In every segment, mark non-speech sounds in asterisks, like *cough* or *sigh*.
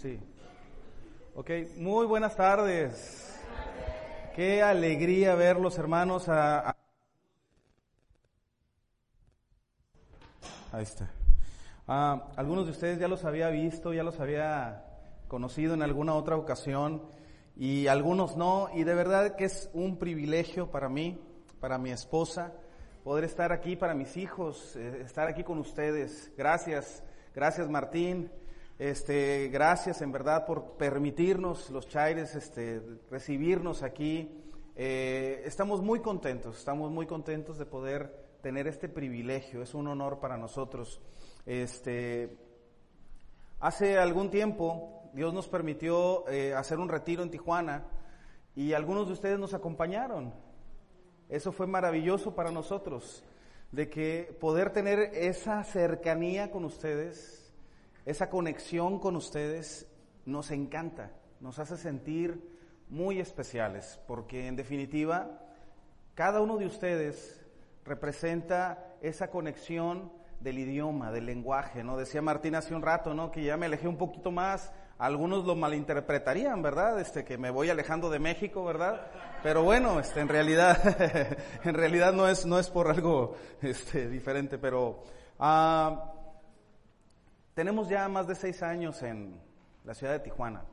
Sí. Ok, muy buenas tardes. Qué alegría verlos, hermanos. A, Ahí está. Ah, algunos de ustedes ya los había visto, ya los había conocido en alguna otra ocasión y algunos no. Y de verdad que es un privilegio para mí, para mi esposa, poder estar aquí, para mis hijos, eh, estar aquí con ustedes. Gracias, gracias Martín. Este, gracias en verdad por permitirnos los Chaires, este, recibirnos aquí. Eh, estamos muy contentos, estamos muy contentos de poder tener este privilegio, es un honor para nosotros. Este, hace algún tiempo Dios nos permitió eh, hacer un retiro en Tijuana y algunos de ustedes nos acompañaron. Eso fue maravilloso para nosotros, de que poder tener esa cercanía con ustedes, esa conexión con ustedes, nos encanta, nos hace sentir muy especiales, porque en definitiva, cada uno de ustedes representa esa conexión del idioma, del lenguaje, ¿no? Decía Martín hace un rato, ¿no? Que ya me alejé un poquito más, algunos lo malinterpretarían, ¿verdad? Este, que me voy alejando de México, ¿verdad? Pero bueno, este, en realidad, *laughs* en realidad no es, no es por algo, este, diferente, pero, ah, tenemos ya más de seis años en la ciudad de Tijuana.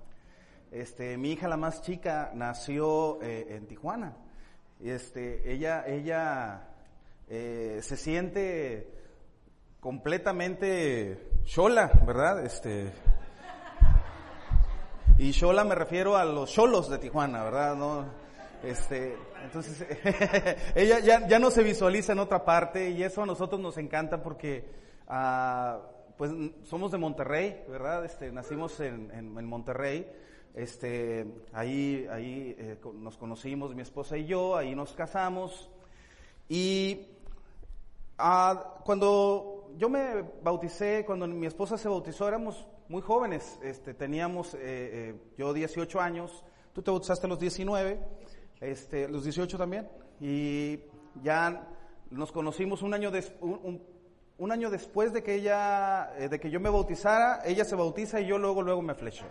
Este, mi hija la más chica nació eh, en Tijuana. Este, ella, ella eh, se siente completamente chola, ¿verdad? Este, y chola me refiero a los cholos de Tijuana, ¿verdad? No, este, entonces, *laughs* ella ya, ya, no se visualiza en otra parte y eso a nosotros nos encanta porque, uh, pues, somos de Monterrey, ¿verdad? Este, nacimos en, Monterrey. Este, ahí, ahí eh, nos conocimos, mi esposa y yo, ahí nos casamos. Y Ah, cuando yo me bauticé, cuando mi esposa se bautizó, éramos muy jóvenes. Este, teníamos, eh, eh, yo 18 años, tú te bautizaste a los 19, este, los 18 también, y ya nos conocimos un año, un, un, año después de que ella, eh, de que yo me bautizara, ella se bautiza y yo luego, luego me fleché.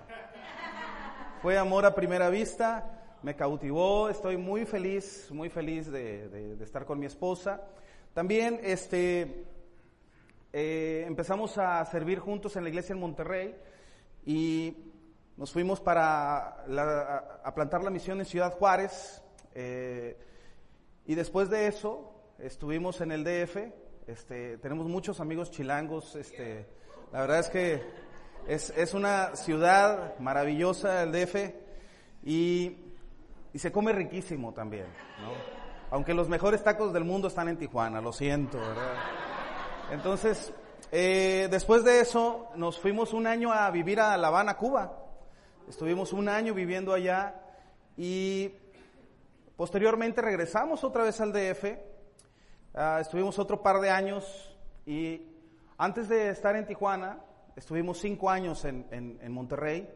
Fue amor a primera vista, me cautivó, estoy muy feliz, muy feliz de, de estar con mi esposa. También este, eh, empezamos a servir juntos en la iglesia en Monterrey y nos fuimos para a, plantar la misión en Ciudad Juárez. Eh, y después de eso estuvimos en el DF. Este, tenemos muchos amigos chilangos. Este, la verdad es que es, es una ciudad maravillosa el DF y, y se come riquísimo también. ¿no? Aunque los mejores tacos del mundo están en Tijuana, lo siento, ¿verdad? Entonces, eh, después de eso, nos fuimos un año a vivir a La Habana, Cuba. Estuvimos un año viviendo allá y posteriormente regresamos otra vez al DF. Ah, estuvimos otro par de años y antes de estar en Tijuana, estuvimos cinco años en, en, Monterrey.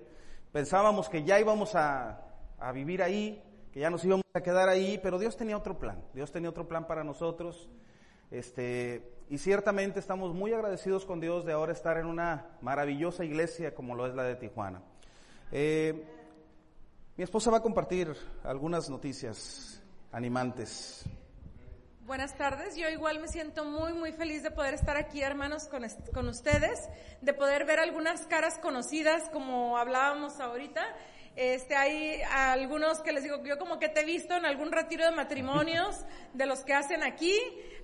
Pensábamos que ya íbamos a, a vivir ahí, que ya nos íbamos a quedar ahí, pero Dios tenía otro plan, Dios tenía otro plan para nosotros. Este, y ciertamente estamos muy agradecidos con Dios de ahora estar en una maravillosa iglesia como lo es la de Tijuana. Eh, mi esposa va a compartir algunas noticias animantes. Buenas tardes, yo igual me siento muy, muy feliz de poder estar aquí, hermanos, con, con ustedes, de poder ver algunas caras conocidas como hablábamos ahorita este, hay algunos que les digo, yo como que te he visto en algún retiro de matrimonios *laughs* de los que hacen aquí,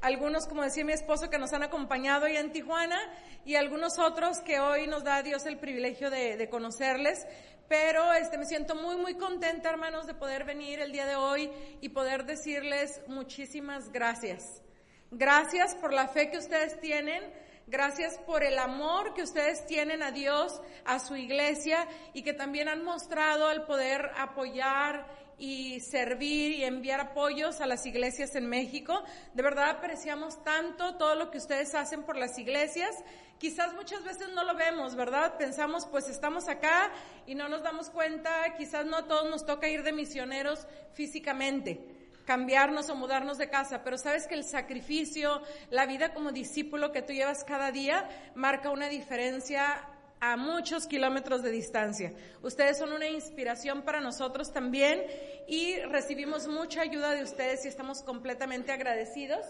algunos, como decía mi esposo, que nos han acompañado ya en Tijuana y algunos otros que hoy nos da Dios el privilegio de, de conocerles. Pero este, me siento muy, muy contenta, hermanos, de poder venir el día de hoy y poder decirles muchísimas gracias. Gracias por la fe que ustedes tienen Gracias por el amor que ustedes tienen a Dios, a su iglesia y que también han mostrado el poder apoyar y servir y enviar apoyos a las iglesias en México. De verdad apreciamos tanto todo lo que ustedes hacen por las iglesias. Quizás muchas veces no lo vemos, ¿verdad? Pensamos, pues estamos acá y no nos damos cuenta, quizás no a todos nos toca ir de misioneros físicamente cambiarnos o mudarnos de casa, pero sabes que el sacrificio, la vida como discípulo que tú llevas cada día, marca una diferencia a muchos kilómetros de distancia. Ustedes son una inspiración para nosotros también y recibimos mucha ayuda de ustedes y estamos completamente agradecidos.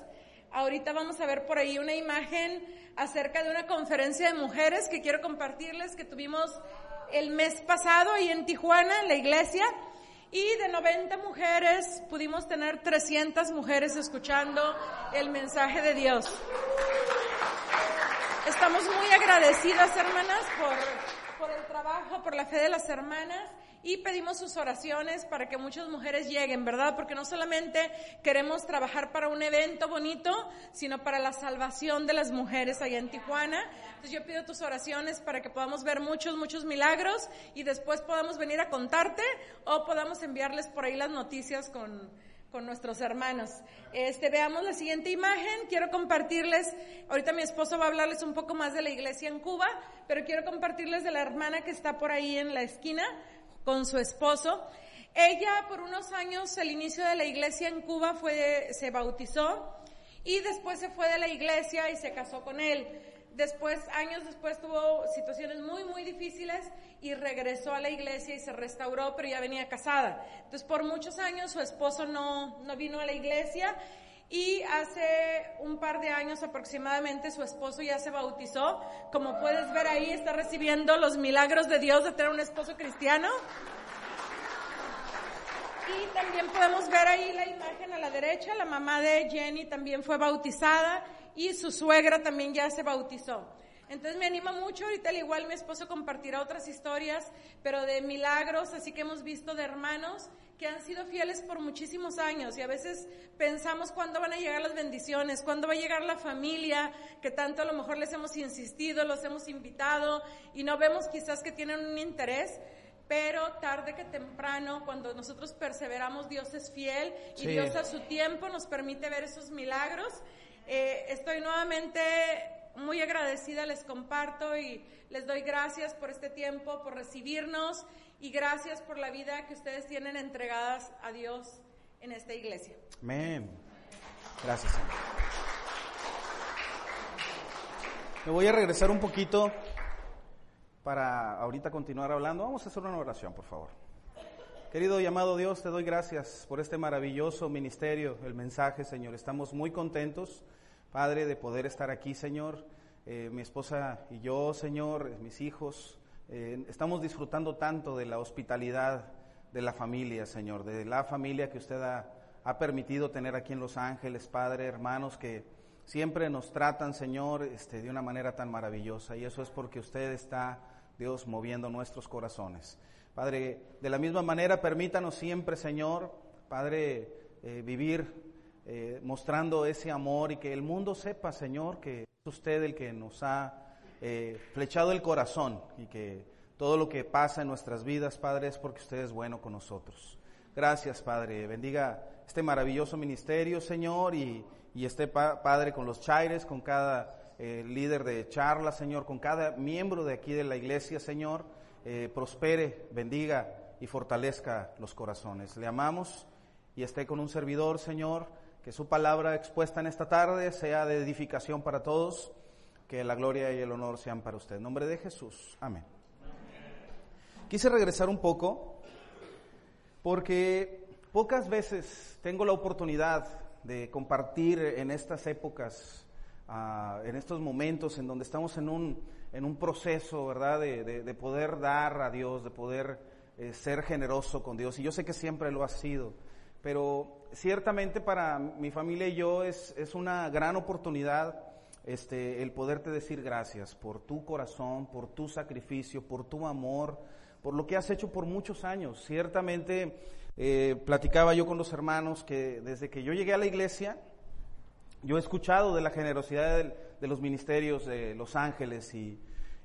Ahorita vamos a ver por ahí una imagen acerca de una conferencia de mujeres que quiero compartirles que tuvimos el mes pasado ahí en Tijuana, en la iglesia. Y de 90 mujeres pudimos tener 300 mujeres escuchando el mensaje de Dios. Estamos muy agradecidas, hermanas, por, por el trabajo, por la fe de las hermanas y pedimos sus oraciones para que muchas mujeres lleguen, ¿verdad? Porque no solamente queremos trabajar para un evento bonito, sino para la salvación de las mujeres allá en Tijuana. Entonces yo pido tus oraciones para que podamos ver muchos, muchos milagros y después podamos venir a contarte o podamos enviarles por ahí las noticias con, con nuestros hermanos. Este, veamos la siguiente imagen. Quiero compartirles, ahorita mi esposo va a hablarles un poco más de la iglesia en Cuba, pero quiero compartirles de la hermana que está por ahí en la esquina con su esposo. Ella por unos años, el inicio de la iglesia en Cuba fue, se bautizó y después se fue de la iglesia y se casó con él. Después, años después tuvo situaciones muy, muy difíciles y regresó a la iglesia y se restauró, pero ya venía casada. Entonces, por muchos años su esposo no, no vino a la iglesia y hace un par de años aproximadamente su esposo ya se bautizó. Como puedes ver ahí, está recibiendo los milagros de Dios de tener un esposo cristiano. Y también podemos ver ahí la imagen a la derecha, la mamá de Jenny también fue bautizada y su suegra también ya se bautizó. Entonces me anima mucho, ahorita al igual mi esposo compartirá otras historias, pero de milagros, así que hemos visto de hermanos que han sido fieles por muchísimos años. Y a veces pensamos cuándo van a llegar las bendiciones, cuándo va a llegar la familia, que tanto a lo mejor les hemos insistido, los hemos invitado y no vemos quizás que tienen un interés, pero tarde que temprano, cuando nosotros perseveramos, Dios es fiel y Dios a su tiempo nos permite ver esos milagros. Eh, estoy nuevamente muy agradecida, les comparto y les doy gracias por este tiempo, por recibirnos y gracias por la vida que ustedes tienen entregadas a Dios en esta iglesia. Amén. Gracias. Me voy a regresar un poquito para ahorita continuar hablando. Vamos a hacer una oración, por favor. Querido y amado Dios, te doy gracias por este maravilloso ministerio, el mensaje, Señor. Estamos muy contentos, Padre, de poder estar aquí, Señor. Eh, mi esposa y yo, Señor, mis hijos, eh, estamos disfrutando tanto de la hospitalidad de la familia, Señor, de la familia que usted ha, permitido tener aquí en Los Ángeles, Padre, hermanos que siempre nos tratan, Señor, este, de una manera tan maravillosa. Y eso es porque usted está, Dios, moviendo nuestros corazones. Padre, de la misma manera, permítanos siempre, Señor, Padre, eh, vivir eh, mostrando ese amor y que el mundo sepa, Señor, que es usted el que nos ha eh, flechado el corazón y que todo lo que pasa en nuestras vidas, Padre, es porque usted es bueno con nosotros. Gracias, Padre. Bendiga este maravilloso ministerio, Señor, y, y esté, Padre, con los chaires, con cada eh, líder de charla, Señor, con cada miembro de aquí de la iglesia, Señor. Prospere, bendiga y fortalezca los corazones. Le amamos y esté con un servidor, Señor, que su palabra expuesta en esta tarde sea de edificación para todos que la gloria y el honor sean para usted. En nombre de Jesús. Amén. Quise regresar un poco porque pocas veces tengo la oportunidad de compartir en estas épocas, ah, en estos momentos en donde estamos en un, en un proceso, ¿verdad?, de, poder dar a Dios, de poder eh, ser generoso con Dios. Y yo sé que siempre lo ha sido, pero ciertamente para mi familia y yo es, es una gran oportunidad este, el poderte decir gracias por tu corazón, por tu sacrificio, por tu amor, por lo que has hecho por muchos años. Ciertamente, eh, platicaba yo con los hermanos que desde que yo llegué a la iglesia, yo he escuchado de la generosidad de, los ministerios de Los Ángeles y,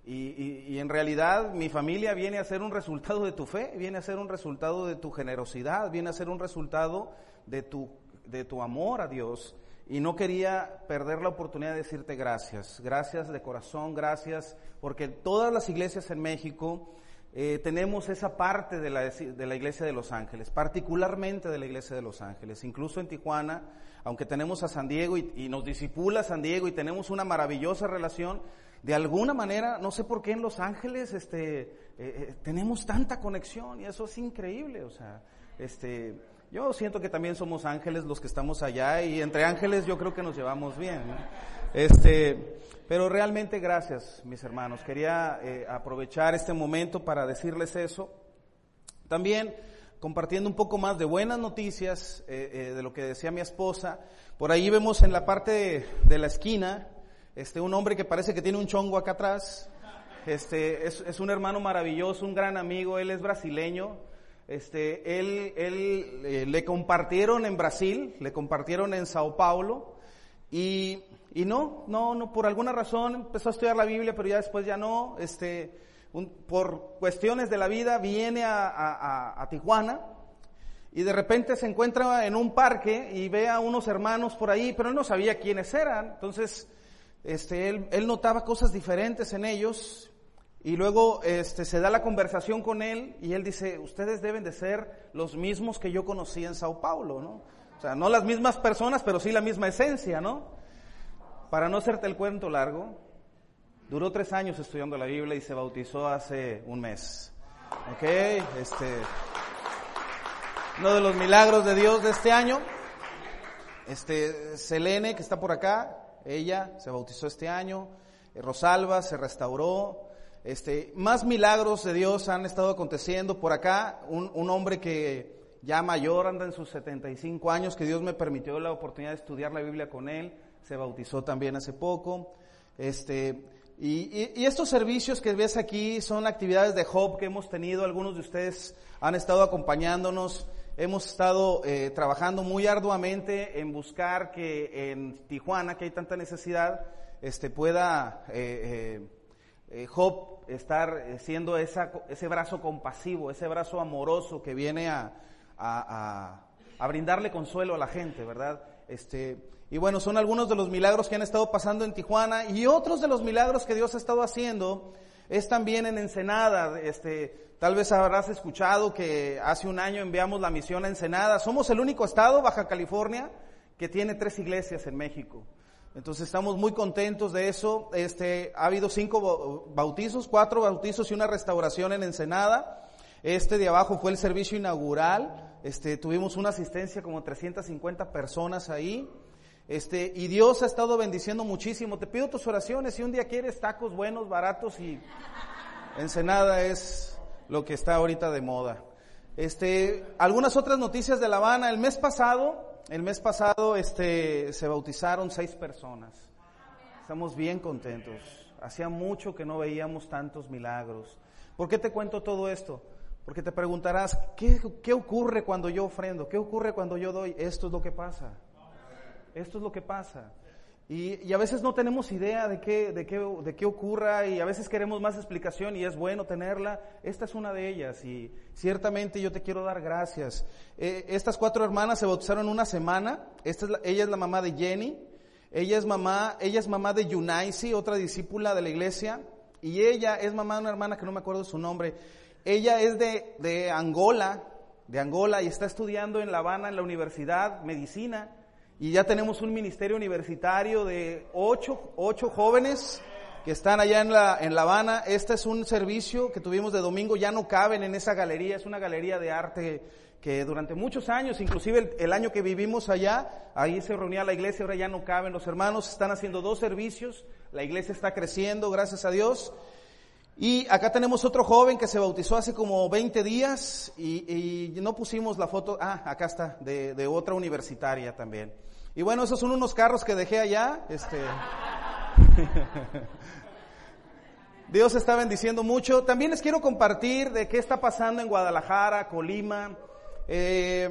y, en realidad mi familia viene a ser un resultado de tu fe, viene a ser un resultado de tu generosidad, viene a ser un resultado de tu, de tu amor a Dios y no quería perder la oportunidad de decirte gracias, gracias de corazón, gracias, porque todas las iglesias en México eh, tenemos esa parte de la, de la iglesia de Los Ángeles, particularmente de la iglesia de Los Ángeles, incluso en Tijuana, aunque tenemos a San Diego y, nos disipula San Diego y tenemos una maravillosa relación, de alguna manera, no sé por qué en Los Ángeles, este, eh, eh, tenemos tanta conexión y eso es increíble, o sea, este, yo siento que también somos ángeles los que estamos allá y entre ángeles yo creo que nos llevamos bien. Este, pero realmente gracias, mis hermanos. Quería eh, aprovechar este momento para decirles eso. También compartiendo un poco más de buenas noticias de lo que decía mi esposa. Por ahí vemos en la parte de la esquina este, un hombre que parece que tiene un chongo acá atrás. Este, es, un hermano maravilloso, un gran amigo, él es brasileño. Este, él, él eh, le compartieron en Brasil, le compartieron en Sao Paulo y, y, no, no, no, por alguna razón empezó a estudiar la Biblia, pero ya después ya no, este, por cuestiones de la vida viene a, a, a Tijuana y de repente se encuentra en un parque y ve a unos hermanos por ahí, pero él no sabía quiénes eran, entonces este, él, notaba cosas diferentes en ellos y luego este, se da la conversación con él y él dice, ustedes deben de ser los mismos que yo conocí en Sao Paulo, ¿no? O sea, no las mismas personas, pero sí la misma esencia, ¿no? Para no hacerte el cuento largo, duró tres años estudiando la Biblia y se bautizó hace un mes. ¿Ok? Este, uno de los milagros de Dios de este año. Este, Selene, que está por acá, ella se bautizó este año, Rosalba se restauró, este, más milagros de Dios han estado aconteciendo por acá, un, hombre que ya mayor, anda en sus 75 años, que Dios me permitió la oportunidad de estudiar la Biblia con él, se bautizó también hace poco, este, y, y, estos servicios que ves aquí son actividades de Job que hemos tenido, algunos de ustedes han estado acompañándonos. Hemos estado eh, trabajando muy arduamente en buscar que en Tijuana, que hay tanta necesidad, este, pueda eh, eh, Job estar siendo esa, ese brazo compasivo, ese brazo amoroso que viene a, a, a, brindarle consuelo a la gente, ¿verdad? Este, y bueno, son algunos de los milagros que han estado pasando en Tijuana y otros de los milagros que Dios ha estado haciendo es también en Ensenada, este, Tal vez habrás escuchado que hace un año enviamos la misión a Ensenada. Somos el único estado, Baja California, que tiene tres iglesias en México. Entonces estamos muy contentos de eso. Este, ha habido cinco bautizos, cuatro bautizos y una restauración en Ensenada. Este de abajo fue el servicio inaugural. Este, tuvimos una asistencia como 350 personas ahí. Este, y Dios ha estado bendiciendo muchísimo. Te pido tus oraciones. Si un día quieres tacos buenos, baratos y Ensenada es lo que está ahorita de moda. Este, algunas otras noticias de La Habana. El mes pasado, el mes pasado, este, se bautizaron seis personas. Estamos bien contentos. Hacía mucho que no veíamos tantos milagros. ¿Por qué te cuento todo esto? Porque te preguntarás, ¿qué, ¿qué ocurre cuando yo ofrendo? ¿Qué ocurre cuando yo doy? Esto es lo que pasa. Esto es lo que pasa. Y, a veces no tenemos idea de qué, de, qué, de qué ocurra y a veces queremos más explicación y es bueno tenerla. Esta es una de ellas y ciertamente yo te quiero dar gracias. Eh, estas cuatro hermanas se bautizaron una semana. Esta es ella es la mamá de Jenny. Ella es mamá, ella es mamá de Yunaisi, otra discípula de la iglesia. Y ella es mamá de una hermana que no me acuerdo su nombre. Ella es de, de Angola, de Angola y está estudiando en La Habana en la universidad medicina. Y ya tenemos un ministerio universitario de ocho, ocho jóvenes que están allá en La, en la Habana. Este es un servicio que tuvimos de domingo, ya no caben en esa galería, es una galería de arte que durante muchos años, inclusive el, año que vivimos allá, ahí se reunía la iglesia, ahora ya no caben. Los hermanos están haciendo dos servicios, la iglesia está creciendo, gracias a Dios. Y acá tenemos otro joven que se bautizó hace como 20 días y, no pusimos la foto, ah, acá está, de, de otra universitaria también. Y bueno, esos son unos carros que dejé allá. Este. *laughs* Dios está bendiciendo mucho. También les quiero compartir de qué está pasando en Guadalajara, Colima. Eh,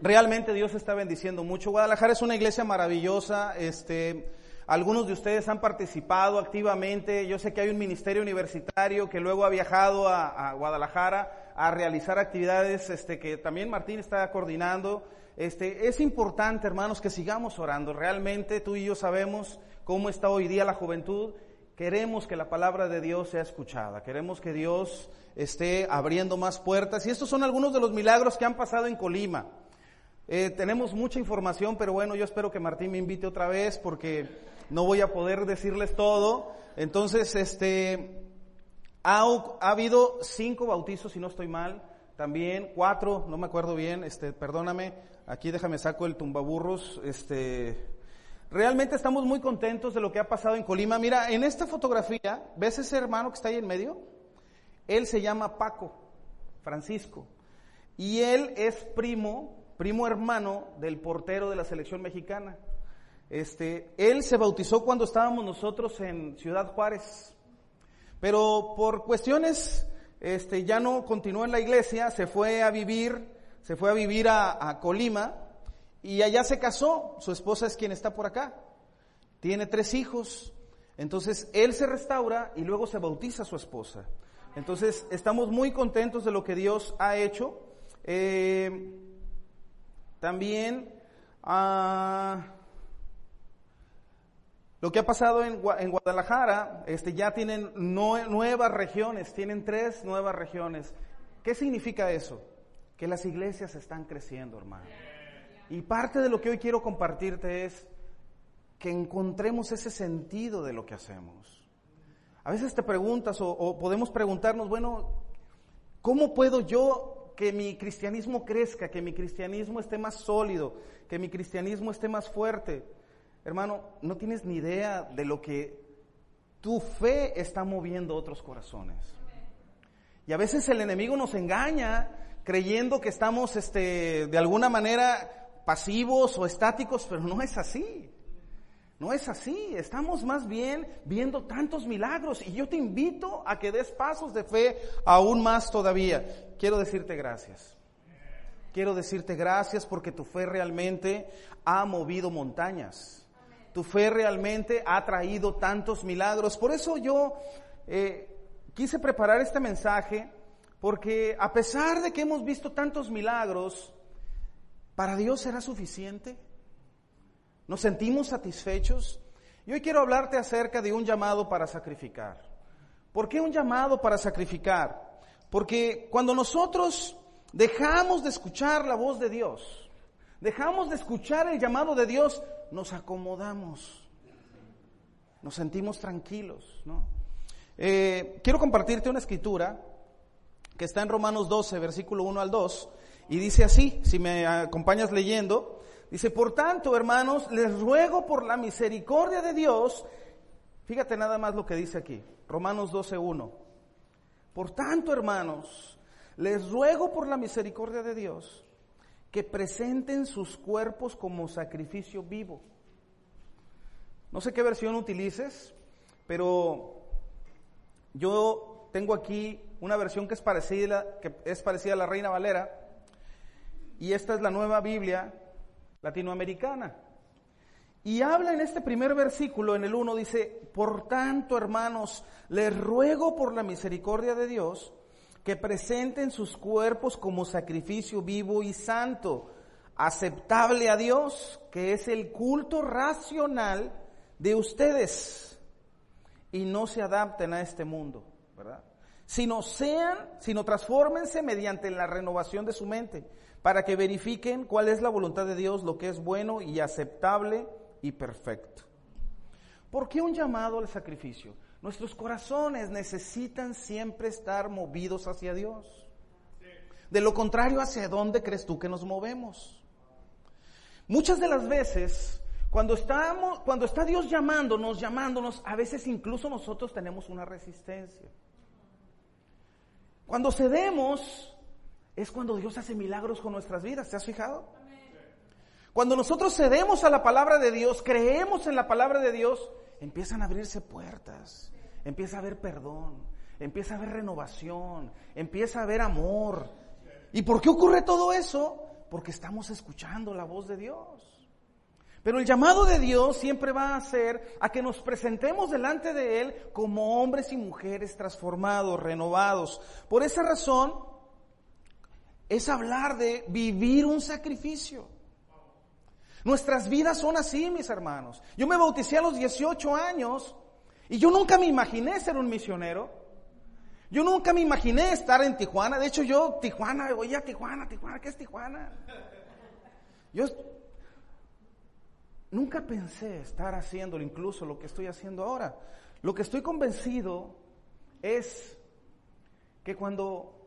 realmente Dios está bendiciendo mucho. Guadalajara es una iglesia maravillosa. Este, algunos de ustedes han participado activamente. Yo sé que hay un ministerio universitario que luego ha viajado a, a Guadalajara a realizar actividades este, que también Martín está coordinando. Este, es importante, hermanos, que sigamos orando. Realmente tú y yo sabemos cómo está hoy día la juventud. Queremos que la palabra de Dios sea escuchada. Queremos que Dios esté abriendo más puertas. Y estos son algunos de los milagros que han pasado en Colima. Eh, tenemos mucha información, pero bueno, yo espero que Martín me invite otra vez porque no voy a poder decirles todo. Entonces, este, ha, ha habido cinco bautizos, si no estoy mal, también cuatro, no me acuerdo bien, este, perdóname, aquí déjame saco el tumbaburros, este, realmente estamos muy contentos de lo que ha pasado en Colima. Mira, en esta fotografía, ¿ves ese hermano que está ahí en medio? Él se llama Paco, Francisco, y él es primo primo hermano del portero de la selección mexicana. Este, él se bautizó cuando estábamos nosotros en Ciudad Juárez, pero por cuestiones, este, ya no continuó en la iglesia, se fue a vivir, se fue a vivir a, Colima y allá se casó. Su esposa es quien está por acá. Tiene tres hijos. Entonces él se restaura y luego se bautiza a su esposa. Entonces estamos muy contentos de lo que Dios ha hecho. Eh, también ah, lo que ha pasado en, Guadalajara, este, ya tienen nuevas regiones, tienen tres nuevas regiones. ¿Qué significa eso? Que las iglesias están creciendo, hermano. Y parte de lo que hoy quiero compartirte es que encontremos ese sentido de lo que hacemos. A veces te preguntas o podemos preguntarnos, bueno, ¿cómo puedo yo que mi cristianismo crezca, que mi cristianismo esté más sólido, que mi cristianismo esté más fuerte. Hermano, no tienes ni idea de lo que tu fe está moviendo otros corazones. Y a veces el enemigo nos engaña creyendo que estamos este, de alguna manera pasivos o estáticos, pero no es así. No es así, estamos más bien viendo tantos milagros y yo te invito a que des pasos de fe aún más todavía. Quiero decirte gracias. Quiero decirte gracias porque tu fe realmente ha movido montañas. Tu fe realmente ha traído tantos milagros. Por eso yo eh, quise preparar este mensaje porque a pesar de que hemos visto tantos milagros, ¿para Dios será suficiente? ¿Nos sentimos satisfechos? Y hoy quiero hablarte acerca de un llamado para sacrificar. ¿Por qué un llamado para sacrificar? Porque cuando nosotros dejamos de escuchar la voz de Dios, dejamos de escuchar el llamado de Dios, nos acomodamos, nos sentimos tranquilos. ¿no? Eh, quiero compartirte una escritura que está en Romanos 12, versículo 1 al 2, y dice así, si me acompañas leyendo, Dice, por tanto, hermanos, les ruego por la misericordia de Dios, fíjate nada más lo que dice aquí, Romanos 12.1. Por tanto, hermanos, les ruego por la misericordia de Dios que presenten sus cuerpos como sacrificio vivo. No sé qué versión utilices, pero yo tengo aquí una versión que es parecida, que es parecida a la Reina Valera, y esta es la nueva Biblia latinoamericana. Y habla en este primer versículo, en el 1, dice, por tanto, hermanos, les ruego por la misericordia de Dios que presenten sus cuerpos como sacrificio vivo y santo, aceptable a Dios, que es el culto racional de ustedes, y no se adapten a este mundo. Sino sean, sino transfórmense mediante la renovación de su mente para que verifiquen cuál es la voluntad de Dios, lo que es bueno y aceptable y perfecto. ¿Por qué un llamado al sacrificio? Nuestros corazones necesitan siempre estar movidos hacia Dios. De lo contrario, ¿hacia dónde crees tú que nos movemos? Muchas de las veces, cuando, estamos, cuando está Dios llamándonos, llamándonos, a veces incluso nosotros tenemos una resistencia. Cuando cedemos, es cuando Dios hace milagros con nuestras vidas. ¿Te has fijado? Cuando nosotros cedemos a la palabra de Dios, creemos en la palabra de Dios, empiezan a abrirse puertas, empieza a haber perdón, empieza a haber renovación, empieza a haber amor. ¿Y por qué ocurre todo eso? Porque estamos escuchando la voz de Dios. Pero el llamado de Dios siempre va a ser a que nos presentemos delante de Él como hombres y mujeres transformados, renovados. Por esa razón, es hablar de vivir un sacrificio. Nuestras vidas son así, mis hermanos. Yo me bauticé a los 18 años y yo nunca me imaginé ser un misionero. Yo nunca me imaginé estar en Tijuana. De hecho, yo, Tijuana, oye, Tijuana, Tijuana, ¿qué es Tijuana? Yo nunca pensé estar haciéndolo, incluso lo que estoy haciendo ahora. Lo que estoy convencido es que cuando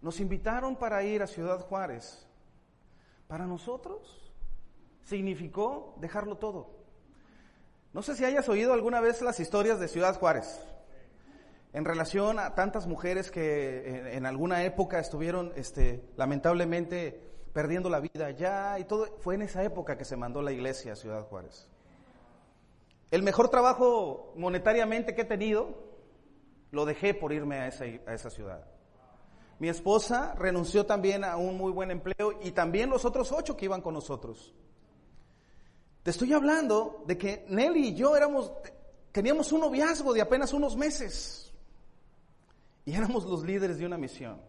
nos invitaron para ir a Ciudad Juárez, para nosotros significó dejarlo todo. No sé si hayas oído alguna vez las historias de Ciudad Juárez en relación a tantas mujeres que en, alguna época estuvieron este, lamentablemente perdiendo la vida allá y todo. Fue en esa época que se mandó la iglesia a Ciudad Juárez. El mejor trabajo monetariamente que he tenido, lo dejé por irme a esa, a esa ciudad. Mi esposa renunció también a un muy buen empleo y también los otros ocho que iban con nosotros. Te estoy hablando de que Nelly y yo éramos, teníamos un noviazgo de apenas unos meses y éramos los líderes de una misión.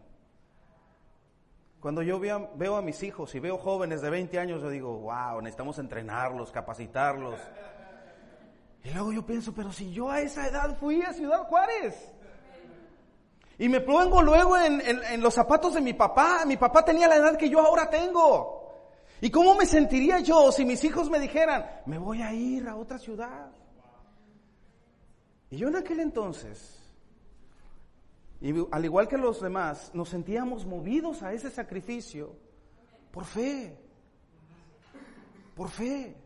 Cuando yo veo, a mis hijos y veo jóvenes de 20 años, yo digo, wow, necesitamos entrenarlos, capacitarlos. Y luego yo pienso, pero si yo a esa edad fui a Ciudad Juárez. Y me pongo luego en, los zapatos de mi papá. Mi papá tenía la edad que yo ahora tengo. ¿Y cómo me sentiría yo si mis hijos me dijeran, me voy a ir a otra ciudad? Y yo en aquel entonces, y al igual que los demás, nos sentíamos movidos a ese sacrificio por fe. Por fe.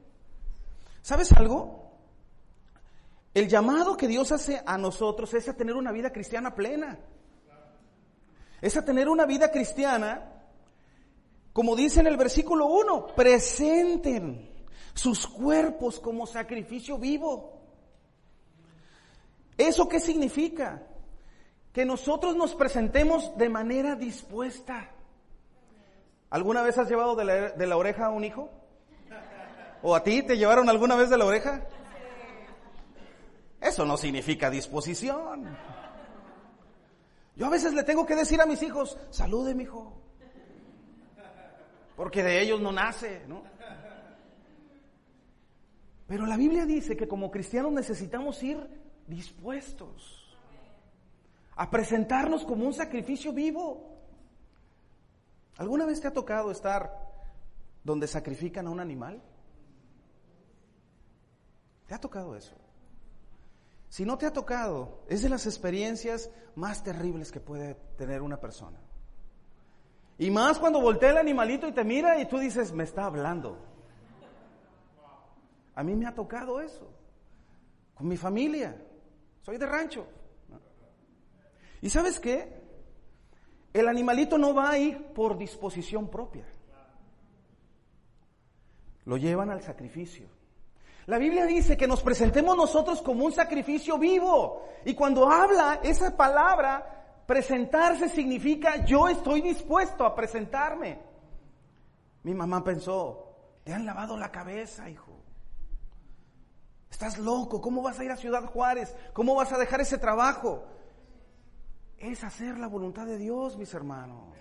¿Sabes algo? El llamado que Dios hace a nosotros es a tener una vida cristiana plena. Es a tener una vida cristiana, como dice en el versículo 1, presenten sus cuerpos como sacrificio vivo. ¿Eso qué significa? Que nosotros nos presentemos de manera dispuesta. ¿Alguna vez has llevado de la, oreja a un hijo? ¿O a ti te llevaron alguna vez de la oreja? Eso no significa disposición. Yo a veces le tengo que decir a mis hijos, salude mi hijo. Porque de ellos no nace, ¿no? Pero la Biblia dice que como cristianos necesitamos ir dispuestos a presentarnos como un sacrificio vivo. ¿Alguna vez te ha tocado estar donde sacrifican a un animal? ¿Te ha tocado eso? Si no te ha tocado, es de las experiencias más terribles que puede tener una persona. Y más cuando voltea el animalito y te mira y tú dices, me está hablando. A mí me ha tocado eso. Con mi familia. Soy de rancho. ¿Y sabes qué? El animalito no va a ir por disposición propia. Lo llevan al sacrificio. La Biblia dice que nos presentemos nosotros como un sacrificio vivo. Y cuando habla esa palabra, presentarse significa yo estoy dispuesto a presentarme. Mi mamá pensó, te han lavado la cabeza, hijo. Estás loco, ¿cómo vas a ir a Ciudad Juárez? ¿Cómo vas a dejar ese trabajo? Es hacer la voluntad de Dios, mis hermanos.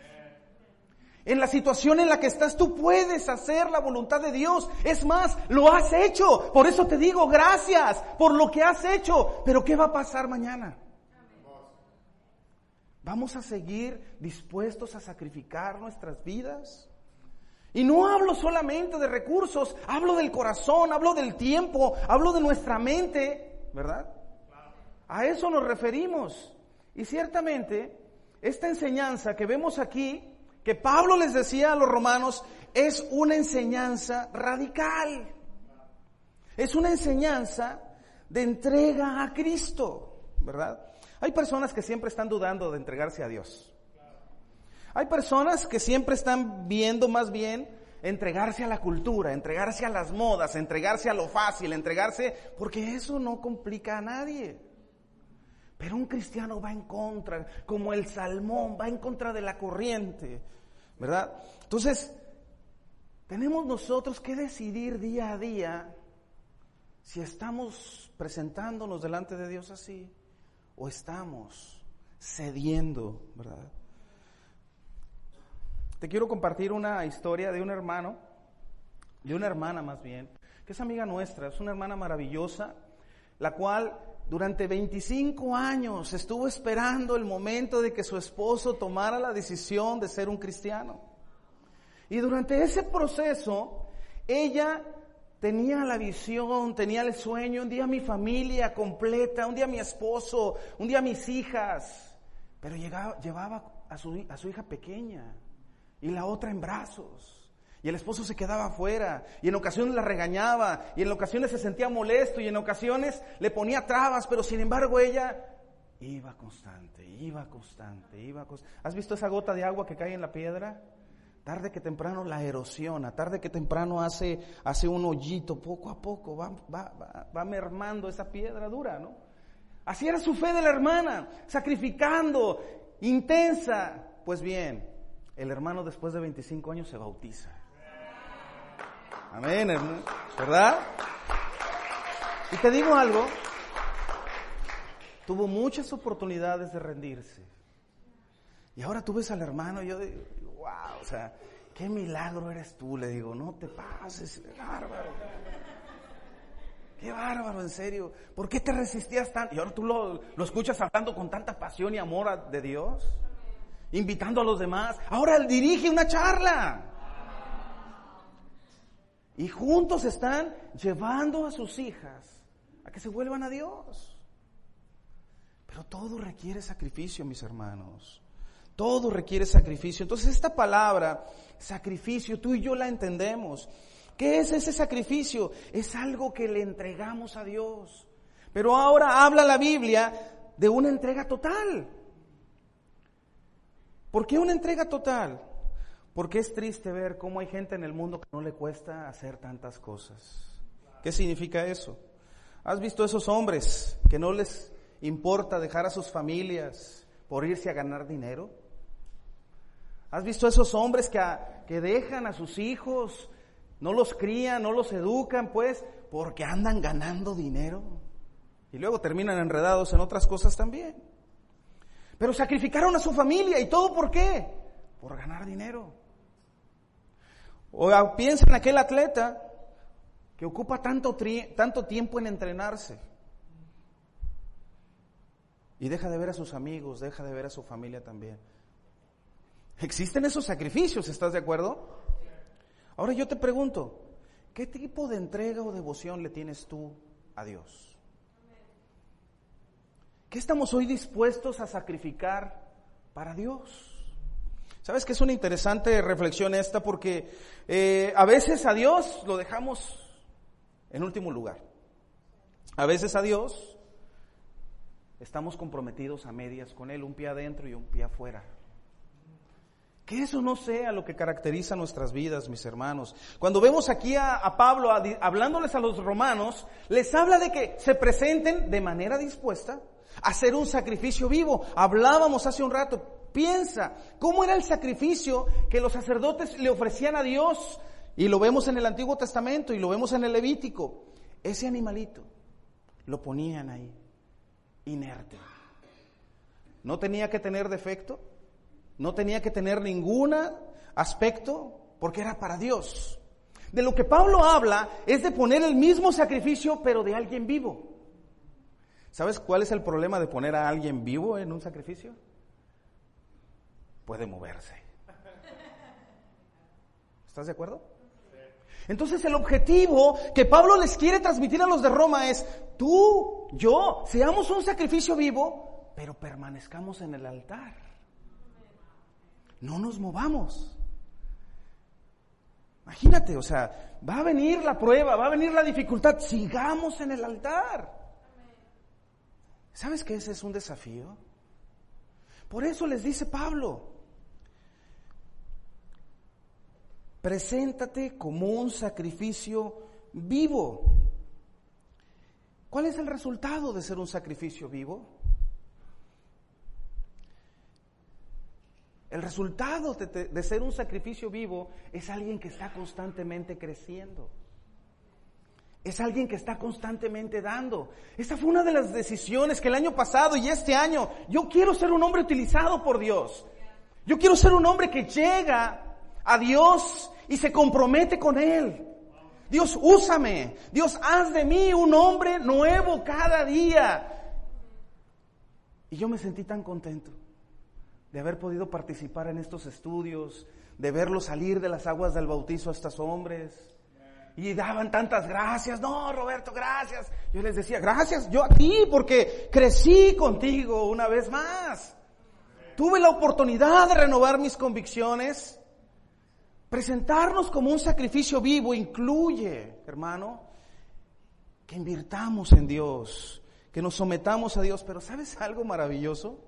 En la situación en la que estás, tú puedes hacer la voluntad de Dios. Es más, lo has hecho. Por eso te digo gracias por lo que has hecho. Pero ¿qué va a pasar mañana? ¿Vamos a seguir dispuestos a sacrificar nuestras vidas? Y no hablo solamente de recursos, hablo del corazón, hablo del tiempo, hablo de nuestra mente, ¿verdad? A eso nos referimos. Y ciertamente, esta enseñanza que vemos aquí que Pablo les decía a los romanos es una enseñanza radical. Es una enseñanza de entrega a Cristo, ¿verdad? Hay personas que siempre están dudando de entregarse a Dios. Hay personas que siempre están viendo más bien entregarse a la cultura, entregarse a las modas, entregarse a lo fácil, entregarse, porque eso no complica a nadie. Pero un cristiano va en contra, como el salmón, va en contra de la corriente, ¿verdad? Entonces, tenemos nosotros que decidir día a día si estamos presentándonos delante de Dios así o estamos cediendo, ¿verdad? Te quiero compartir una historia de un hermano, de una hermana más bien, que es amiga nuestra, es una hermana maravillosa, la cual durante 25 años estuvo esperando el momento de que su esposo tomara la decisión de ser un cristiano. Y durante ese proceso, ella tenía la visión, tenía el sueño, un día mi familia completa, un día mi esposo, un día mis hijas, pero llegaba, llevaba a su, a su hija pequeña y la otra en brazos. Y el esposo se quedaba afuera y en ocasiones la regañaba y en ocasiones se sentía molesto y en ocasiones le ponía trabas, pero sin embargo ella iba constante, iba constante, iba constante. ¿Has visto esa gota de agua que cae en la piedra? Tarde que temprano la erosiona, tarde que temprano hace, hace un hoyito, poco a poco va, va, va mermando esa piedra dura, ¿no? Así era su fe de la hermana, sacrificando, intensa. Pues bien, el hermano después de 25 años se bautiza. Amén, hermano. ¿Verdad? Y te digo algo, tuvo muchas oportunidades de rendirse. Y ahora tú ves al hermano y yo digo, wow, o sea, qué milagro eres tú, le digo, no te pases, bárbaro. Qué bárbaro, en serio. ¿Por qué te resistías tanto? Y ahora tú lo, lo escuchas hablando con tanta pasión y amor de Dios, invitando a los demás. Ahora él dirige una charla. Y juntos están llevando a sus hijas a que se vuelvan a Dios. Pero todo requiere sacrificio, mis hermanos. Todo requiere sacrificio. Entonces esta palabra, sacrificio, tú y yo la entendemos. ¿Qué es ese sacrificio? Es algo que le entregamos a Dios. Pero ahora habla la Biblia de una entrega total. ¿Por qué una entrega total? Porque es triste ver cómo hay gente en el mundo que no le cuesta hacer tantas cosas. ¿Qué significa eso? ¿Has visto esos hombres que no les importa dejar a sus familias por irse a ganar dinero? ¿Has visto esos hombres que, que dejan a sus hijos, no los crían, no los educan, pues, porque andan ganando dinero? Y luego terminan enredados en otras cosas también. Pero sacrificaron a su familia y todo por qué? Por ganar dinero. O piensa en aquel atleta que ocupa tanto, tanto tiempo en entrenarse y deja de ver a sus amigos, deja de ver a su familia también. Existen esos sacrificios, ¿estás de acuerdo? Ahora yo te pregunto, ¿qué tipo de entrega o devoción le tienes tú a Dios? ¿Qué estamos hoy dispuestos a sacrificar para Dios? ¿Sabes que es una interesante reflexión esta? Porque eh, a veces a Dios lo dejamos en último lugar. A veces a Dios estamos comprometidos a medias con Él, un pie adentro y un pie afuera. Que eso no sea lo que caracteriza nuestras vidas, mis hermanos. Cuando vemos aquí a, a Pablo hablándoles a los romanos, les habla de que se presenten de manera dispuesta a hacer un sacrificio vivo. Hablábamos hace un rato, Piensa, ¿cómo era el sacrificio que los sacerdotes le ofrecían a Dios? Y lo vemos en el Antiguo Testamento y lo vemos en el Levítico. Ese animalito lo ponían ahí, inerte. No tenía que tener defecto, no tenía que tener ningún aspecto, porque era para Dios. De lo que Pablo habla es de poner el mismo sacrificio, pero de alguien vivo. ¿Sabes cuál es el problema de poner a alguien vivo en un sacrificio? Puede moverse. ¿Estás de acuerdo? Entonces el objetivo que Pablo les quiere transmitir a los de Roma es, tú, yo, seamos un sacrificio vivo, pero permanezcamos en el altar. No nos movamos. Imagínate, o sea, va a venir la prueba, va a venir la dificultad, sigamos en el altar. ¿Sabes que ese es un desafío? Por eso les dice Pablo, Preséntate como un sacrificio vivo. ¿Cuál es el resultado de ser un sacrificio vivo? El resultado de, ser un sacrificio vivo es alguien que está constantemente creciendo. Es alguien que está constantemente dando. Esa fue una de las decisiones que el año pasado y este año, yo quiero ser un hombre utilizado por Dios. Yo quiero ser un hombre que llega a Dios y se compromete con Él. Dios, úsame. Dios, haz de mí un hombre nuevo cada día. Y yo me sentí tan contento. de haber podido participar en estos estudios, de verlos salir de las aguas del bautizo a estos hombres. Y daban tantas gracias. No, Roberto, gracias. Yo les decía, gracias, yo a ti, porque crecí contigo una vez más. Tuve la oportunidad de renovar mis convicciones. Presentarnos como un sacrificio vivo incluye, hermano, que invirtamos en Dios, que nos sometamos a Dios. Pero ¿sabes algo maravilloso?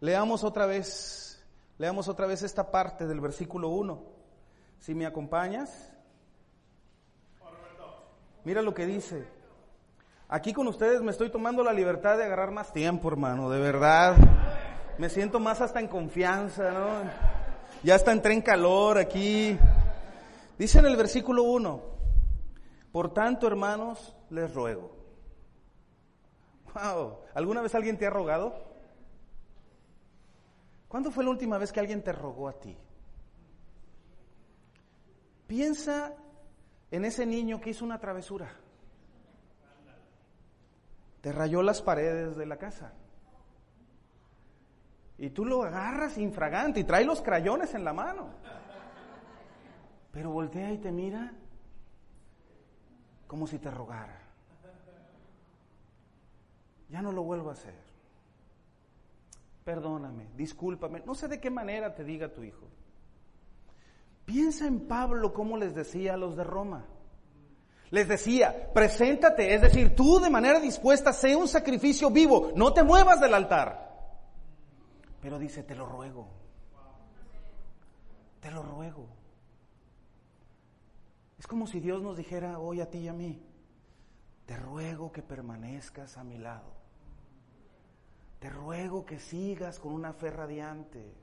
Leamos otra vez, leamos otra vez esta parte del versículo 1. Si me acompañas. Mira lo que dice. Aquí con ustedes me estoy tomando la libertad de agarrar más tiempo, hermano, de verdad. Me siento más hasta en confianza, ¿no? Ya hasta entré en calor aquí. Dice en el versículo 1, por tanto, hermanos, les ruego. Wow, ¿alguna vez alguien te ha rogado? ¿Cuándo fue la última vez que alguien te rogó a ti? Piensa en ese niño que hizo una travesura. Te rayó las paredes de la casa. Y tú lo agarras infragante y trae los crayones en la mano. Pero voltea y te mira como si te rogara. Ya no lo vuelvo a hacer. Perdóname, discúlpame. No sé de qué manera te diga tu hijo. Piensa en Pablo como les decía a los de Roma. Les decía, preséntate, es decir, tú de manera dispuesta, sé un sacrificio vivo, no te muevas del altar. Pero dice, te lo ruego, te lo ruego. Es como si Dios nos dijera hoy a ti y a mí, te ruego que permanezcas a mi lado. Te ruego que sigas con una fe radiante.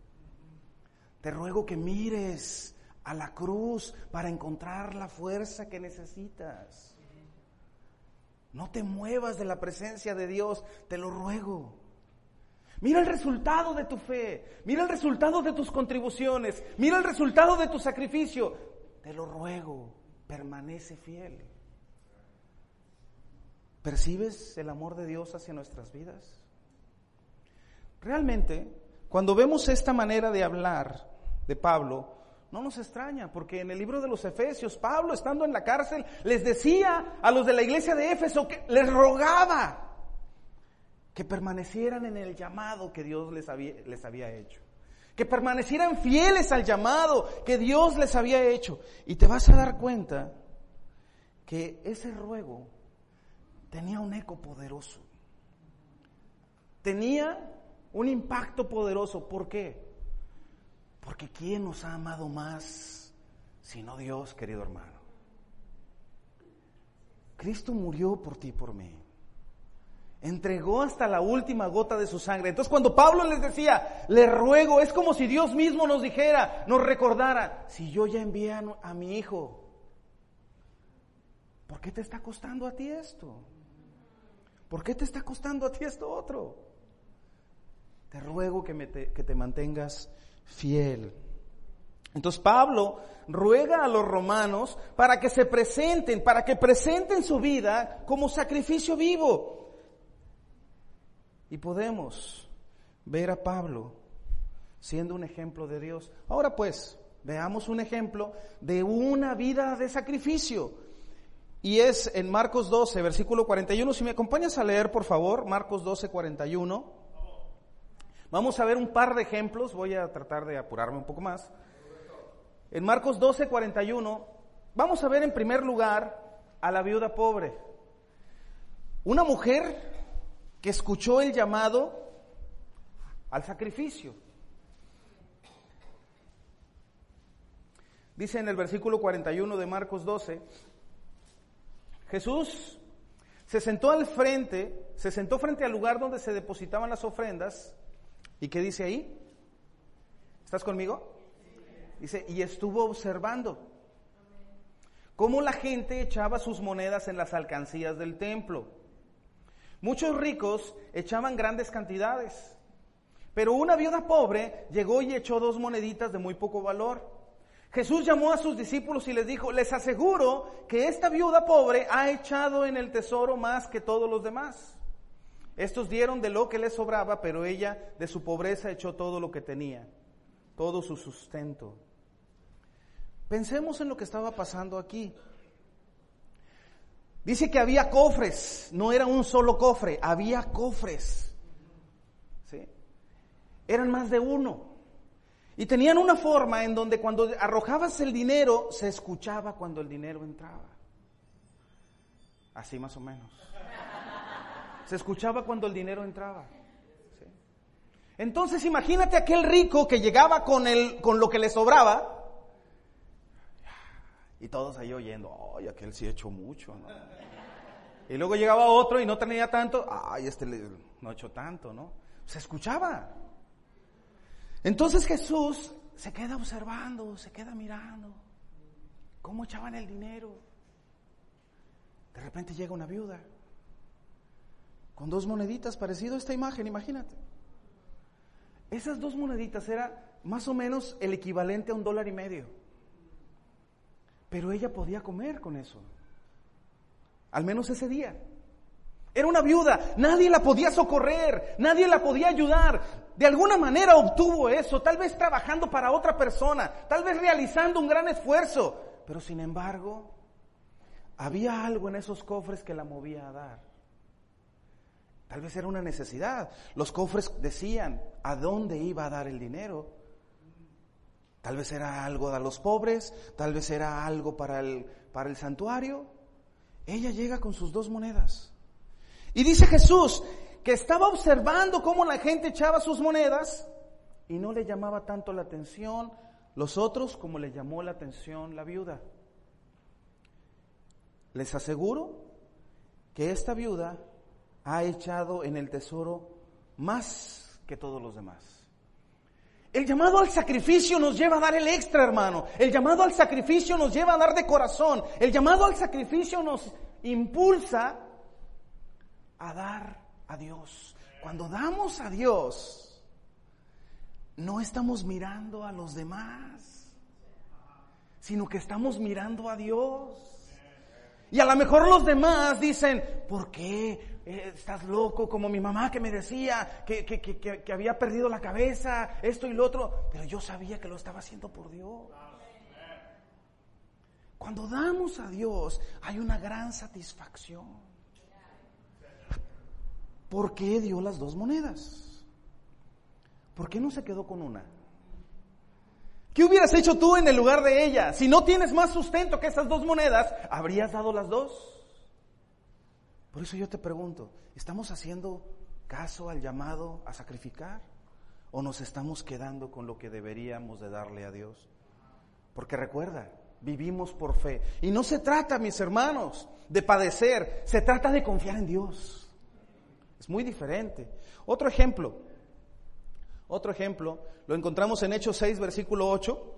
Te ruego que mires a la cruz para encontrar la fuerza que necesitas. No te muevas de la presencia de Dios, te lo ruego. Mira el resultado de tu fe, mira el resultado de tus contribuciones, mira el resultado de tu sacrificio. Te lo ruego permanece fiel. ¿Percibes el amor de Dios hacia nuestras vidas? Realmente, cuando vemos esta manera de hablar de Pablo, no nos extraña, porque en el libro de los Efesios, Pablo, estando en la cárcel, les decía a los de la iglesia de Éfeso que les rogaba que permanecieran en el llamado que Dios les había, hecho que permanecieran fieles al llamado que Dios les había hecho. Y te vas a dar cuenta que ese ruego tenía un eco poderoso. Tenía un impacto poderoso. ¿Por qué? Porque ¿quién nos ha amado más sino Dios, querido hermano? Cristo murió por ti y por mí entregó hasta la última gota de su sangre. Entonces cuando Pablo les decía, le ruego, es como si Dios mismo nos dijera, nos recordara, si yo ya envié a, mi hijo, ¿por qué te está costando a ti esto? ¿Por qué te está costando a ti esto otro? Te ruego que, que te mantengas fiel. Entonces Pablo ruega a los romanos para que se presenten, para que presenten su vida como sacrificio vivo. Y podemos ver a Pablo siendo un ejemplo de Dios. Ahora pues, veamos un ejemplo de una vida de sacrificio. Y es en Marcos 12, versículo 41. Si me acompañas a leer, por favor, Marcos 12, 41. Vamos a ver un par de ejemplos. Voy a tratar de apurarme un poco más. En Marcos 12, 41, vamos a ver en primer lugar a la viuda pobre. Una mujer que escuchó el llamado al sacrificio. Dice en el versículo 41 de Marcos 12, Jesús se sentó al frente, se sentó frente al lugar donde se depositaban las ofrendas. ¿Y qué dice ahí? ¿Estás conmigo? Dice, y estuvo observando cómo la gente echaba sus monedas en las alcancías del templo. Muchos ricos echaban grandes cantidades, pero una viuda pobre llegó y echó dos moneditas de muy poco valor. Jesús llamó a sus discípulos y les dijo, les aseguro que esta viuda pobre ha echado en el tesoro más que todos los demás. Estos dieron de lo que les sobraba, pero ella de su pobreza echó todo lo que tenía, todo su sustento. Pensemos en lo que estaba pasando aquí. Dice que había cofres, no era un solo cofre, había cofres. ¿Sí? Eran más de uno. Y tenían una forma en donde cuando arrojabas el dinero, se escuchaba cuando el dinero entraba. Así más o menos. Se escuchaba cuando el dinero entraba. Entonces imagínate aquel rico que llegaba con, el, con lo que le sobraba y todos ahí oyendo, ay, aquel sí ha hecho mucho. Y luego llegaba otro y no tenía tanto, ay, este no ha hecho tanto, ¿no? Se escuchaba. Entonces Jesús se queda observando, se queda mirando cómo echaban el dinero. De repente llega una viuda con dos moneditas, parecido a esta imagen, imagínate. Esas dos moneditas era más o menos el equivalente a un dólar y medio. Pero ella podía comer con eso. Al menos ese día. Era una viuda, nadie la podía socorrer, nadie la podía ayudar. De alguna manera obtuvo eso, tal vez trabajando para otra persona, tal vez realizando un gran esfuerzo. Pero sin embargo, había algo en esos cofres que la movía a dar. Tal vez era una necesidad. Los cofres decían a dónde iba a dar el dinero. Tal vez era algo a los pobres, tal vez era algo para el, para el santuario. Ella llega con sus dos monedas. Y dice Jesús que estaba observando cómo la gente echaba sus monedas y no le llamaba tanto la atención los otros como le llamó la atención la viuda. Les aseguro que esta viuda ha echado en el tesoro más que todos los demás. El llamado al sacrificio nos lleva a dar el extra, hermano. El llamado al sacrificio nos lleva a dar de corazón. El llamado al sacrificio nos impulsa a dar a Dios. Cuando damos a Dios, no estamos mirando a los demás, sino que estamos mirando a Dios. Y a lo mejor los demás dicen, ¿por qué? Eh, estás loco, como mi mamá que me decía que, había perdido la cabeza, esto y lo otro, pero yo sabía que lo estaba haciendo por Dios. Cuando damos a Dios hay una gran satisfacción. ¿Por qué dio las dos monedas? ¿Por qué no se quedó con una? ¿Qué hubieras hecho tú en el lugar de ella? Si no tienes más sustento que esas dos monedas, ¿habrías dado las dos? Por eso yo te pregunto, ¿estamos haciendo caso al llamado a sacrificar? ¿O nos estamos quedando con lo que deberíamos de darle a Dios? Porque recuerda, vivimos por fe. Y no se trata, mis hermanos, de padecer, se trata de confiar en Dios. Es muy diferente. Otro ejemplo, otro ejemplo, lo encontramos en Hechos 6, versículo 8.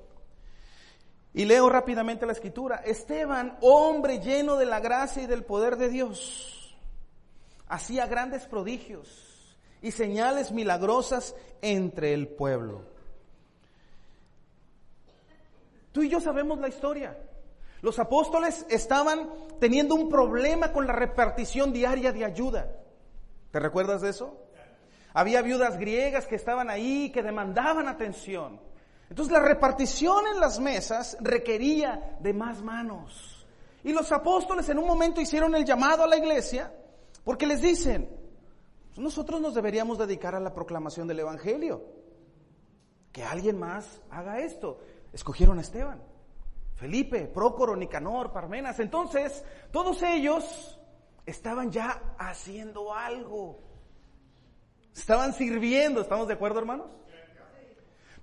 Y leo rápidamente la escritura. Esteban, hombre lleno de la gracia y del poder de Dios, hacía grandes prodigios y señales milagrosas entre el pueblo. Tú y yo sabemos la historia. Los apóstoles estaban teniendo un problema con la repartición diaria de ayuda. ¿Te recuerdas de eso? Había viudas griegas que estaban ahí, que demandaban atención. Entonces la repartición en las mesas requería de más manos. Y los apóstoles en un momento hicieron el llamado a la iglesia porque les dicen, nosotros nos deberíamos dedicar a la proclamación del Evangelio. Que alguien más haga esto. Escogieron a Esteban, Felipe, Prócoro, Nicanor, Parmenas. Entonces, todos ellos estaban ya haciendo algo. Estaban sirviendo, ¿estamos de acuerdo hermanos?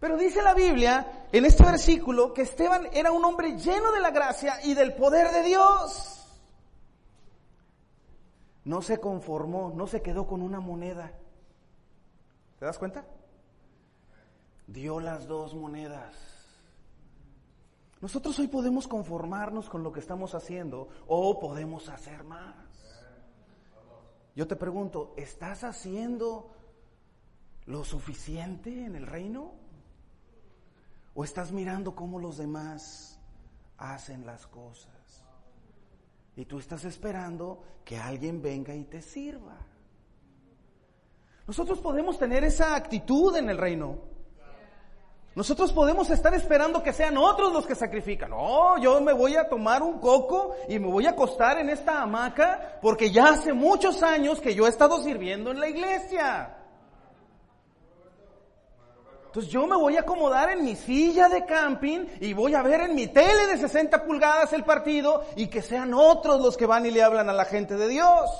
Pero dice la Biblia en este versículo que Esteban era un hombre lleno de la gracia y del poder de Dios. No se conformó, no se quedó con una moneda. ¿Te das cuenta? Dio las dos monedas. Nosotros hoy podemos conformarnos con lo que estamos haciendo o podemos hacer más. Yo te pregunto, ¿estás haciendo lo suficiente en el reino? ¿O estás mirando cómo los demás hacen las cosas? Y tú estás esperando que alguien venga y te sirva. Nosotros podemos tener esa actitud en el reino. Nosotros podemos estar esperando que sean otros los que sacrifican. No, yo me voy a tomar un coco y me voy a acostar en esta hamaca porque ya hace muchos años que yo he estado sirviendo en la iglesia. Entonces yo me voy a acomodar en mi silla de camping y voy a ver en mi tele de 60 pulgadas el partido y que sean otros los que van y le hablan a la gente de Dios.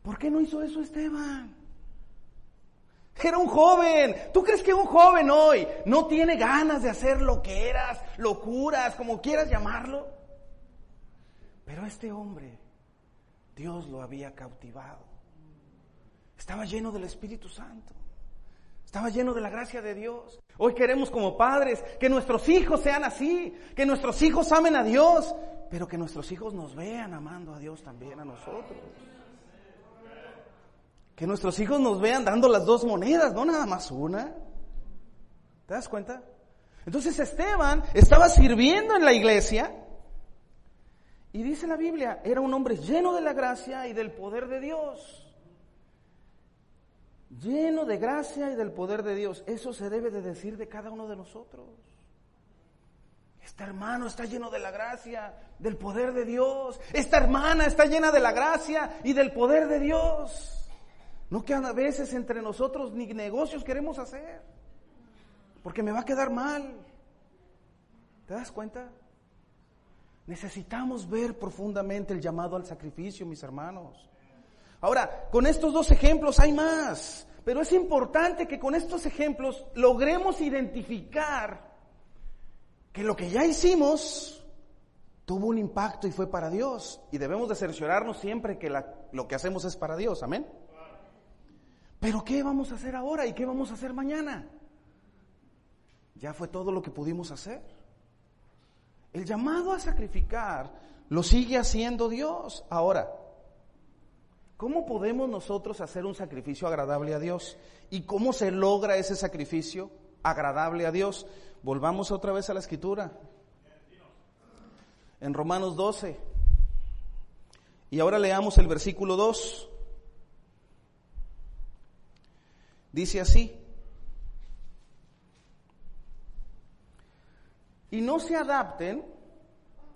¿Por qué no hizo eso Esteban? Era un joven. ¿Tú crees que un joven hoy no tiene ganas de hacer lo que eras, locuras, como quieras llamarlo? Pero este hombre, Dios lo había cautivado. Estaba lleno del Espíritu Santo. Estaba lleno de la gracia de Dios. Hoy queremos como padres que nuestros hijos sean así, que nuestros hijos amen a Dios, pero que nuestros hijos nos vean amando a Dios también a nosotros. Que nuestros hijos nos vean dando las dos monedas, no nada más una. ¿Te das cuenta? Entonces Esteban estaba sirviendo en la iglesia y dice la Biblia, era un hombre lleno de la gracia y del poder de Dios. Lleno de gracia y del poder de Dios. Eso se debe de decir de cada uno de nosotros. Este hermano está lleno de la gracia, del poder de Dios. Esta hermana está llena de la gracia y del poder de Dios. No que a veces entre nosotros ni negocios queremos hacer, porque me va a quedar mal. ¿Te das cuenta? Necesitamos ver profundamente el llamado al sacrificio, mis hermanos. Ahora, con estos dos ejemplos hay más, pero es importante que con estos ejemplos logremos identificar que lo que ya hicimos tuvo un impacto y fue para Dios. Y debemos de cerciorarnos siempre que lo que hacemos es para Dios. Amén. Pero ¿qué vamos a hacer ahora y qué vamos a hacer mañana? Ya fue todo lo que pudimos hacer. El llamado a sacrificar lo sigue haciendo Dios. Ahora, ¿cómo podemos nosotros hacer un sacrificio agradable a Dios? ¿Y cómo se logra ese sacrificio agradable a Dios? Volvamos otra vez a la escritura. En Romanos 12. Y ahora leamos el versículo 2. Dice así. Y no se adapten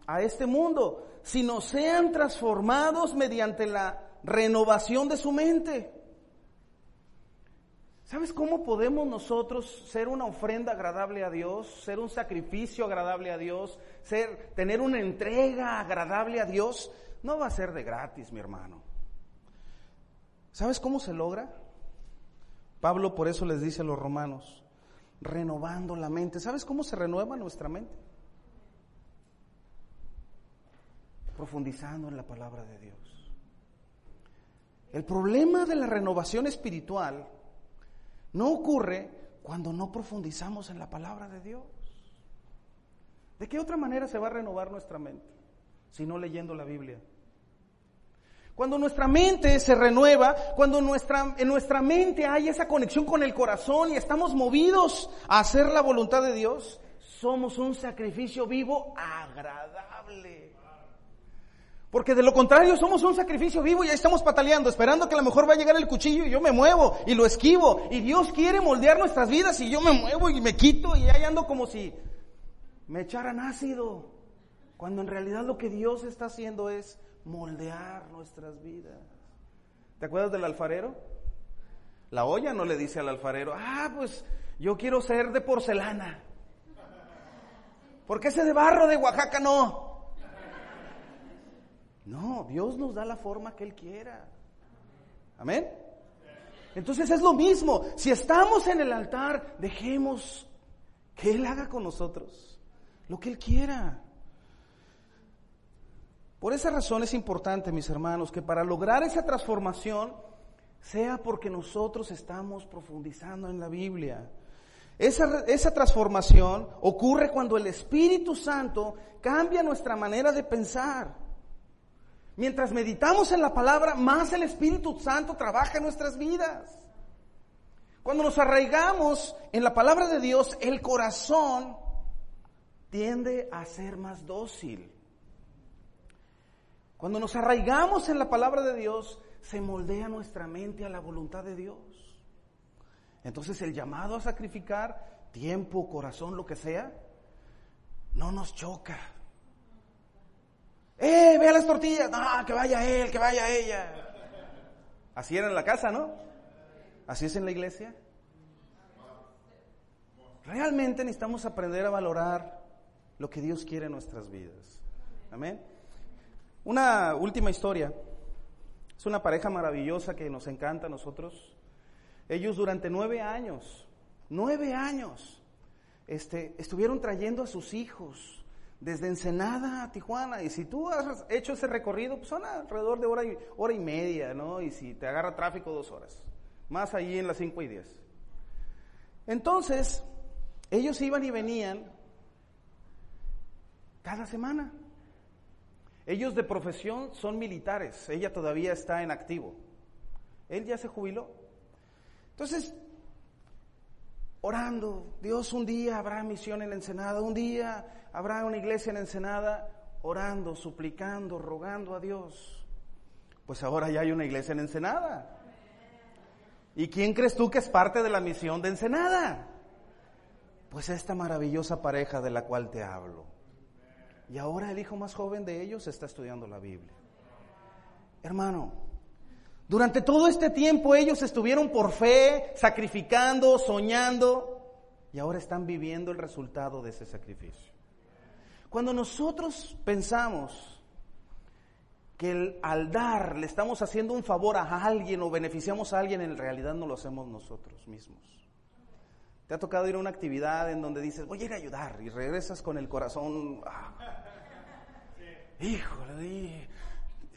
a este mundo, sino sean transformados mediante la renovación de su mente. ¿Sabes cómo podemos nosotros ser una ofrenda agradable a Dios, ser un sacrificio agradable a Dios, ser tener una entrega agradable a Dios? No va a ser de gratis, mi hermano. ¿Sabes cómo se logra? Pablo por eso les dice a los romanos, renovando la mente. ¿Sabes cómo se renueva nuestra mente? Profundizando en la palabra de Dios. El problema de la renovación espiritual no ocurre cuando no profundizamos en la palabra de Dios. ¿De qué otra manera se va a renovar nuestra mente? Si no leyendo la Biblia. Cuando nuestra mente se renueva, cuando en nuestra mente hay esa conexión con el corazón y estamos movidos a hacer la voluntad de Dios, somos un sacrificio vivo agradable. Porque de lo contrario somos un sacrificio vivo y ahí estamos pataleando, esperando que a lo mejor va a llegar el cuchillo y yo me muevo y lo esquivo. Y Dios quiere moldear nuestras vidas y yo me muevo y me quito y ahí ando como si me echaran ácido. Cuando en realidad lo que Dios está haciendo es moldear nuestras vidas. ¿Te acuerdas del alfarero? La olla no le dice al alfarero, ah, pues yo quiero ser de porcelana. ¿Por qué ese de barro de Oaxaca no? No, Dios nos da la forma que Él quiera. Amén. Entonces es lo mismo. Si estamos en el altar, dejemos que Él haga con nosotros lo que Él quiera. Por esa razón es importante, mis hermanos, que para lograr esa transformación sea porque nosotros estamos profundizando en la Biblia. Esa, esa, transformación ocurre cuando el Espíritu Santo cambia nuestra manera de pensar. Mientras meditamos en la palabra, más el Espíritu Santo trabaja en nuestras vidas. Cuando nos arraigamos en la palabra de Dios, el corazón tiende a ser más dócil. Cuando nos arraigamos en la palabra de Dios, se moldea nuestra mente a la voluntad de Dios. Entonces el llamado a sacrificar tiempo, corazón, lo que sea, no nos choca. ¡Eh, vea las tortillas! No, que vaya él, que vaya ella. Así era en la casa, ¿no? Así es en la iglesia. Realmente necesitamos aprender a valorar lo que Dios quiere en nuestras vidas. Amén. Una última historia. Es una pareja maravillosa que nos encanta a nosotros. Ellos durante nueve años, nueve años, este, estuvieron trayendo a sus hijos desde Ensenada a Tijuana. Y si tú has hecho ese recorrido, pues son alrededor de hora y, hora y media, ¿no? Y si te agarra tráfico, dos horas. Más allí en las cinco y diez. Entonces, ellos iban y venían cada semana. Ellos de profesión son militares, ella todavía está en activo. Él ya se jubiló. Entonces, orando, Dios un día habrá misión en Ensenada, un día habrá una iglesia en Ensenada, orando, suplicando, rogando a Dios. Pues ahora ya hay una iglesia en Ensenada. ¿Y quién crees tú que es parte de la misión de Ensenada? Pues esta maravillosa pareja de la cual te hablo. Y ahora el hijo más joven de ellos está estudiando la Biblia. Hermano, durante todo este tiempo ellos estuvieron por fe, sacrificando, soñando, y ahora están viviendo el resultado de ese sacrificio. Cuando nosotros pensamos que al dar le estamos haciendo un favor a alguien o beneficiamos a alguien, en realidad no lo hacemos nosotros mismos. ¿Te ha tocado ir a una actividad en donde dices, voy a ir a ayudar y regresas con el corazón... Ah, híjole,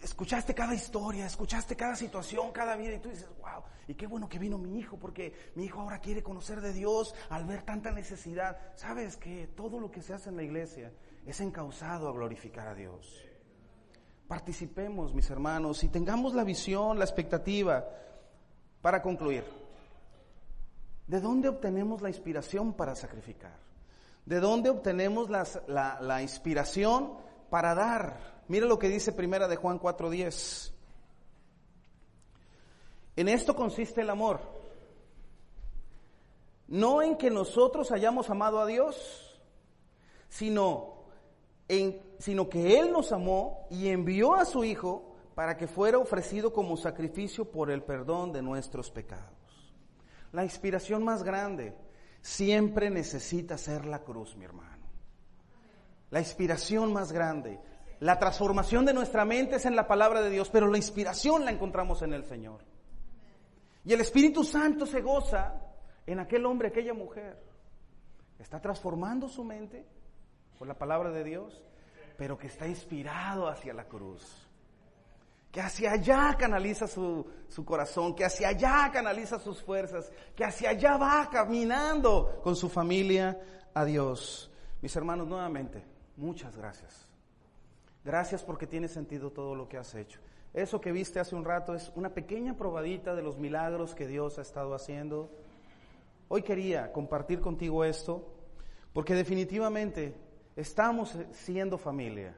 escuchaste cada historia, escuchaste cada situación, cada vida y tú dices, wow, y qué bueno que vino mi hijo porque mi hijo ahora quiere conocer de Dios al ver tanta necesidad. Sabes que todo lo que se hace en la iglesia es encausado a glorificar a Dios. Participemos, mis hermanos, y tengamos la visión, la expectativa para concluir. ¿De dónde obtenemos la inspiración para sacrificar? ¿De dónde obtenemos la, inspiración para dar? Mira lo que dice primera de Juan 4:10. En esto consiste el amor. No en que nosotros hayamos amado a Dios, sino, sino que Él nos amó y envió a su Hijo para que fuera ofrecido como sacrificio por el perdón de nuestros pecados. La inspiración más grande siempre necesita ser la cruz, mi hermano. La inspiración más grande. La transformación de nuestra mente es en la palabra de Dios, pero la inspiración la encontramos en el Señor. Y el Espíritu Santo se goza en aquel hombre, aquella mujer. Está transformando su mente por la palabra de Dios, pero que está inspirado hacia la cruz que hacia allá canaliza su, corazón, que hacia allá canaliza sus fuerzas, que hacia allá va caminando con su familia a Dios. Mis hermanos, nuevamente, muchas gracias. Gracias porque tiene sentido todo lo que has hecho. Eso que viste hace un rato es una pequeña probadita de los milagros que Dios ha estado haciendo. Hoy quería compartir contigo esto porque definitivamente estamos siendo familia.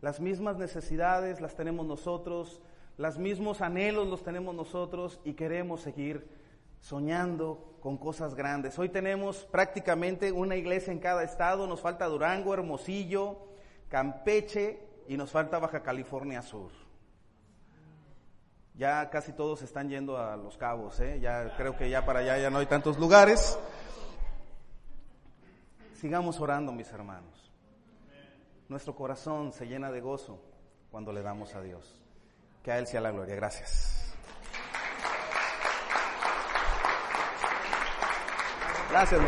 Las mismas necesidades las tenemos nosotros, los mismos anhelos los tenemos nosotros y queremos seguir soñando con cosas grandes. Hoy tenemos prácticamente una iglesia en cada estado, nos falta Durango, Hermosillo, Campeche y nos falta Baja California Sur. Ya casi todos están yendo a Los Cabos, ¿eh? ya creo que ya para allá ya no hay tantos lugares. Sigamos orando, mis hermanos nuestro corazón se llena de gozo cuando le damos a Dios. Que a Él sea la gloria. Gracias. Gracias,